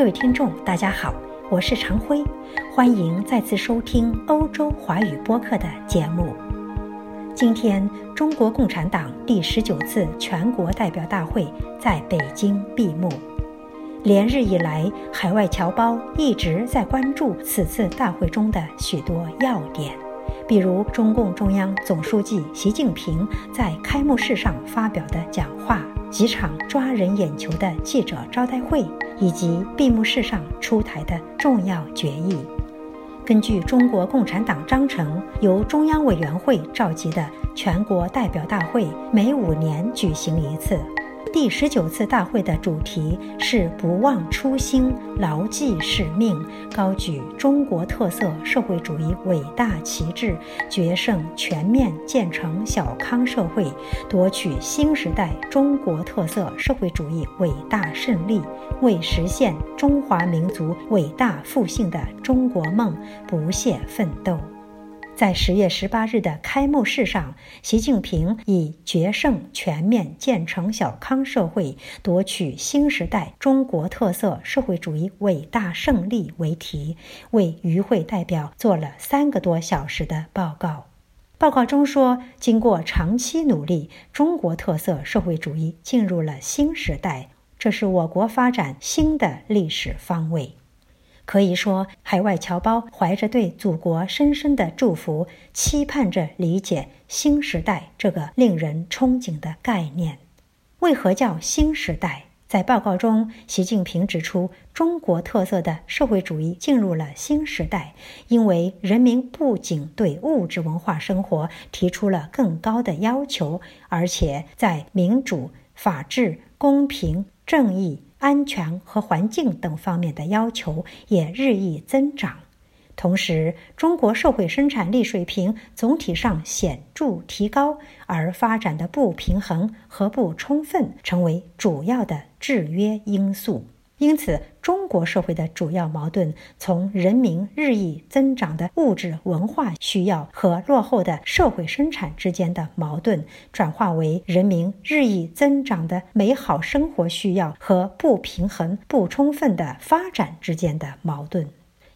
各位听众，大家好，我是常辉，欢迎再次收听欧洲华语播客的节目。今天，中国共产党第十九次全国代表大会在北京闭幕。连日以来，海外侨胞一直在关注此次大会中的许多要点，比如中共中央总书记习近平在开幕式上发表的讲话。几场抓人眼球的记者招待会，以及闭幕式上出台的重要决议。根据中国共产党章程，由中央委员会召集的全国代表大会，每五年举行一次。第十九次大会的主题是不忘初心、牢记使命，高举中国特色社会主义伟大旗帜，决胜全面建成小康社会，夺取新时代中国特色社会主义伟大胜利，为实现中华民族伟大复兴的中国梦不懈奋斗。在十月十八日的开幕式上，习近平以“决胜全面建成小康社会，夺取新时代中国特色社会主义伟大胜利”为题，为与会代表做了三个多小时的报告。报告中说，经过长期努力，中国特色社会主义进入了新时代，这是我国发展新的历史方位。可以说，海外侨胞怀着对祖国深深的祝福，期盼着理解“新时代”这个令人憧憬的概念。为何叫新时代？在报告中，习近平指出，中国特色的社会主义进入了新时代，因为人民不仅对物质文化生活提出了更高的要求，而且在民主、法治、公平、正义。安全和环境等方面的要求也日益增长，同时，中国社会生产力水平总体上显著提高，而发展的不平衡和不充分成为主要的制约因素。因此，中国社会的主要矛盾从人民日益增长的物质文化需要和落后的社会生产之间的矛盾，转化为人民日益增长的美好生活需要和不平衡不充分的发展之间的矛盾。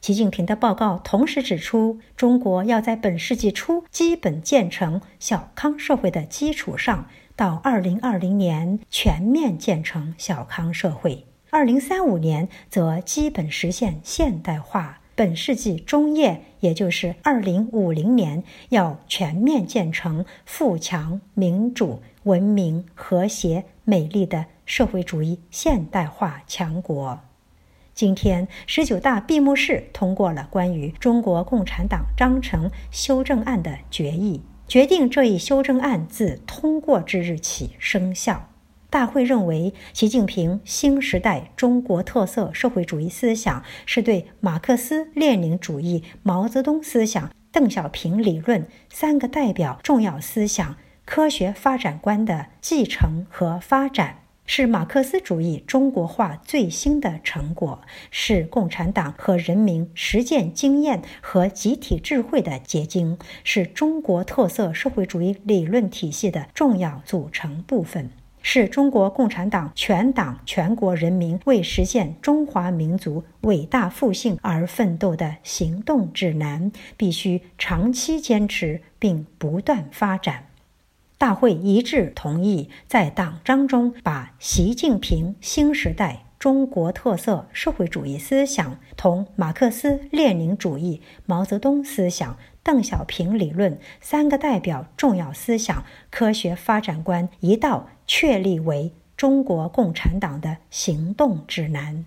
习近平的报告同时指出，中国要在本世纪初基本建成小康社会的基础上，到二零二零年全面建成小康社会。二零三五年则基本实现现代化，本世纪中叶，也就是二零五零年，要全面建成富强、民主、文明、和谐、美丽的社会主义现代化强国。今天，十九大闭幕式通过了关于中国共产党章程修正案的决议，决定这一修正案自通过之日起生效。大会认为，习近平新时代中国特色社会主义思想是对马克思列宁主义、毛泽东思想、邓小平理论三个代表重要思想科学发展观的继承和发展，是马克思主义中国化最新的成果，是共产党和人民实践经验和集体智慧的结晶，是中国特色社会主义理论体系的重要组成部分。是中国共产党全党全国人民为实现中华民族伟大复兴而奋斗的行动指南，必须长期坚持并不断发展。大会一致同意，在党章中把习近平新时代中国特色社会主义思想同马克思列宁主义、毛泽东思想。邓小平理论三个代表重要思想科学发展观一道确立为中国共产党的行动指南。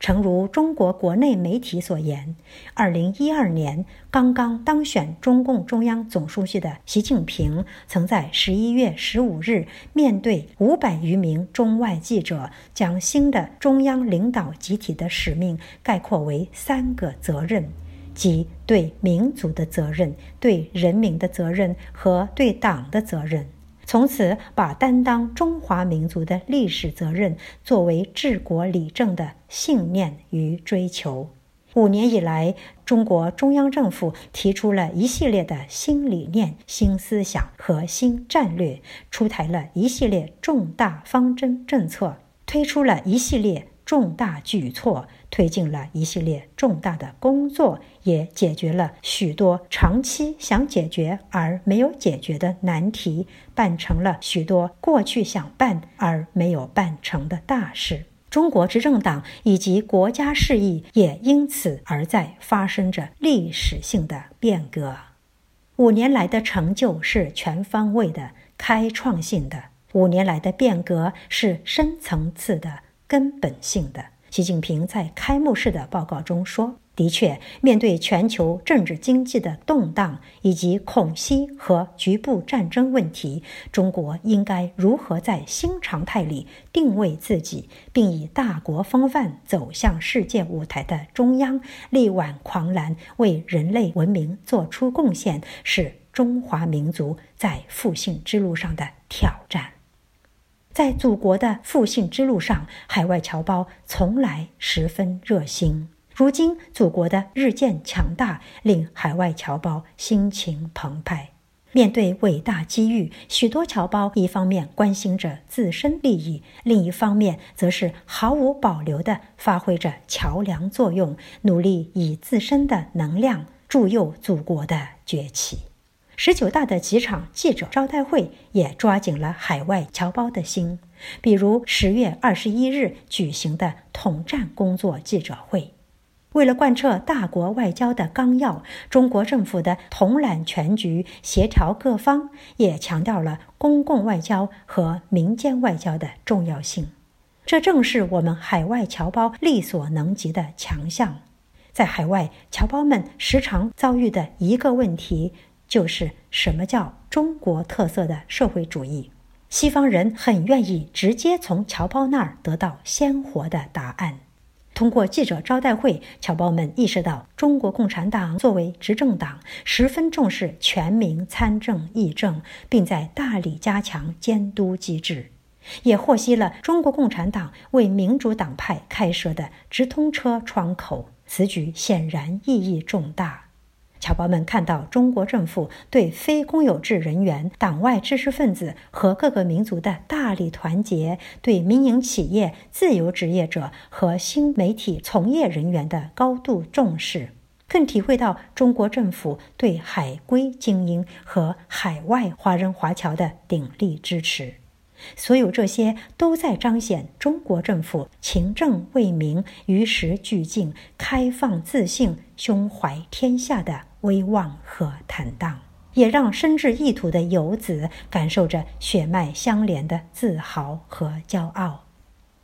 诚如中国国内媒体所言，二零一二年刚刚当选中共中央总书记的习近平，曾在十一月十五日面对五百余名中外记者，将新的中央领导集体的使命概括为三个责任。即对民族的责任、对人民的责任和对党的责任，从此把担当中华民族的历史责任作为治国理政的信念与追求。五年以来，中国中央政府提出了一系列的新理念、新思想和新战略，出台了一系列重大方针政策，推出了一系列。重大举措，推进了一系列重大的工作，也解决了许多长期想解决而没有解决的难题，办成了许多过去想办而没有办成的大事。中国执政党以及国家事业也因此而在发生着历史性的变革。五年来的成就是全方位的、开创性的；五年来的变革是深层次的。根本性的，习近平在开幕式的报告中说：“的确，面对全球政治经济的动荡以及恐袭和局部战争问题，中国应该如何在新常态里定位自己，并以大国风范走向世界舞台的中央，力挽狂澜，为人类文明做出贡献，是中华民族在复兴之路上的挑战。”在祖国的复兴之路上，海外侨胞从来十分热心。如今，祖国的日渐强大令海外侨胞心情澎湃。面对伟大机遇，许多侨胞一方面关心着自身利益，另一方面则是毫无保留地发挥着桥梁作用，努力以自身的能量助佑祖国的崛起。十九大的几场记者招待会也抓紧了海外侨胞的心，比如十月二十一日举行的统战工作记者会。为了贯彻大国外交的纲要，中国政府的统揽全局、协调各方，也强调了公共外交和民间外交的重要性。这正是我们海外侨胞力所能及的强项。在海外，侨胞们时常遭遇的一个问题。就是什么叫中国特色的社会主义？西方人很愿意直接从侨胞那儿得到鲜活的答案。通过记者招待会，侨胞们意识到，中国共产党作为执政党，十分重视全民参政议政，并在大力加强监督机制，也获悉了中国共产党为民主党派开设的直通车窗口。此举显然意义重大。侨胞们看到中国政府对非公有制人员、党外知识分子和各个民族的大力团结，对民营企业、自由职业者和新媒体从业人员的高度重视，更体会到中国政府对海归精英和海外华人华侨的鼎力支持。所有这些都在彰显中国政府勤政为民、与时俱进、开放自信、胸怀天下的威望和坦荡，也让身至异土的游子感受着血脉相连的自豪和骄傲。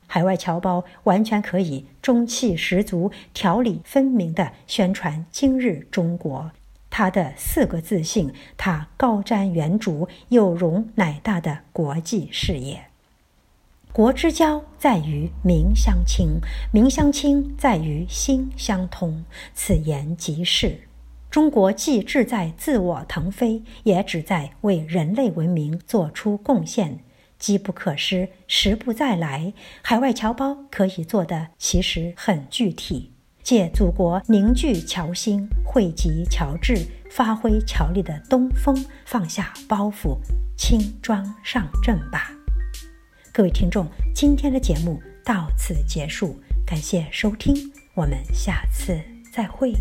海外侨胞完全可以中气十足、条理分明地宣传今日中国。他的四个自信，他高瞻远瞩、有容乃大的国际视野。国之交在于民相亲，民相亲在于心相通。此言极是。中国既志在自我腾飞，也只在为人类文明做出贡献。机不可失，时不再来。海外侨胞可以做的其实很具体。借祖国凝聚侨心、汇集侨志、发挥侨力的东风，放下包袱，轻装上阵吧！各位听众，今天的节目到此结束，感谢收听，我们下次再会。